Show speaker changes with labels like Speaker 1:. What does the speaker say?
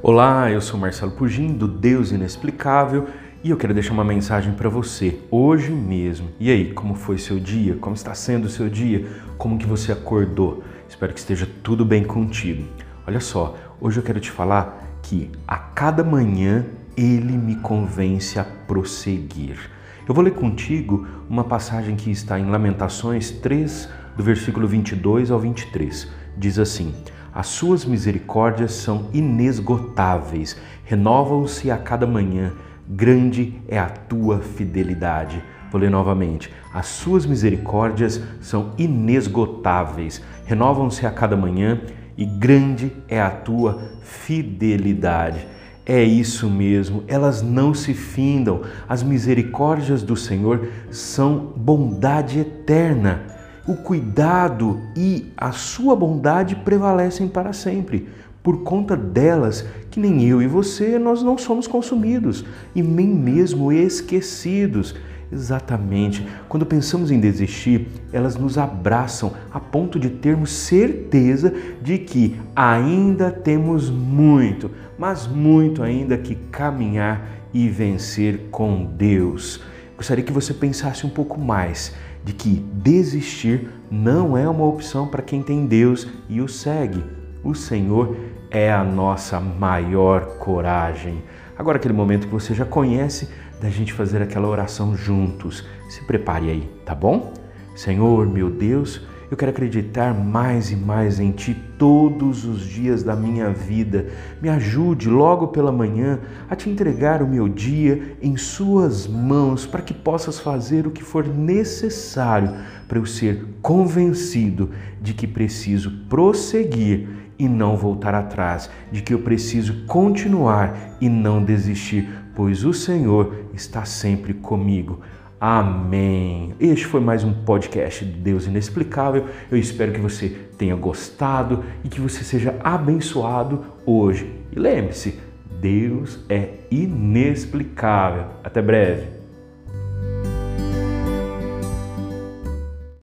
Speaker 1: Olá, eu sou Marcelo Pugin do Deus Inexplicável e eu quero deixar uma mensagem para você hoje mesmo. E aí, como foi seu dia? Como está sendo o seu dia? Como que você acordou? Espero que esteja tudo bem contigo. Olha só, hoje eu quero te falar que a cada manhã ele me convence a prosseguir. Eu vou ler contigo uma passagem que está em Lamentações 3, do versículo 22 ao 23. Diz assim: as suas misericórdias são inesgotáveis, renovam-se a cada manhã. Grande é a tua fidelidade. Vou ler novamente. As suas misericórdias são inesgotáveis, renovam-se a cada manhã e grande é a tua fidelidade. É isso mesmo, elas não se findam. As misericórdias do Senhor são bondade eterna o cuidado e a sua bondade prevalecem para sempre. Por conta delas, que nem eu e você, nós não somos consumidos e nem mesmo esquecidos. Exatamente. Quando pensamos em desistir, elas nos abraçam a ponto de termos certeza de que ainda temos muito, mas muito ainda que caminhar e vencer com Deus. Gostaria que você pensasse um pouco mais de que desistir não é uma opção para quem tem Deus e o segue. O Senhor é a nossa maior coragem. Agora, aquele momento que você já conhece, da gente fazer aquela oração juntos. Se prepare aí, tá bom? Senhor, meu Deus, eu quero acreditar mais e mais em Ti todos os dias da minha vida. Me ajude logo pela manhã a te entregar o meu dia em Suas mãos para que possas fazer o que for necessário para eu ser convencido de que preciso prosseguir e não voltar atrás, de que eu preciso continuar e não desistir, pois o Senhor está sempre comigo. Amém. Este foi mais um podcast de Deus Inexplicável. Eu espero que você tenha gostado e que você seja abençoado hoje. E lembre-se, Deus é inexplicável. Até breve.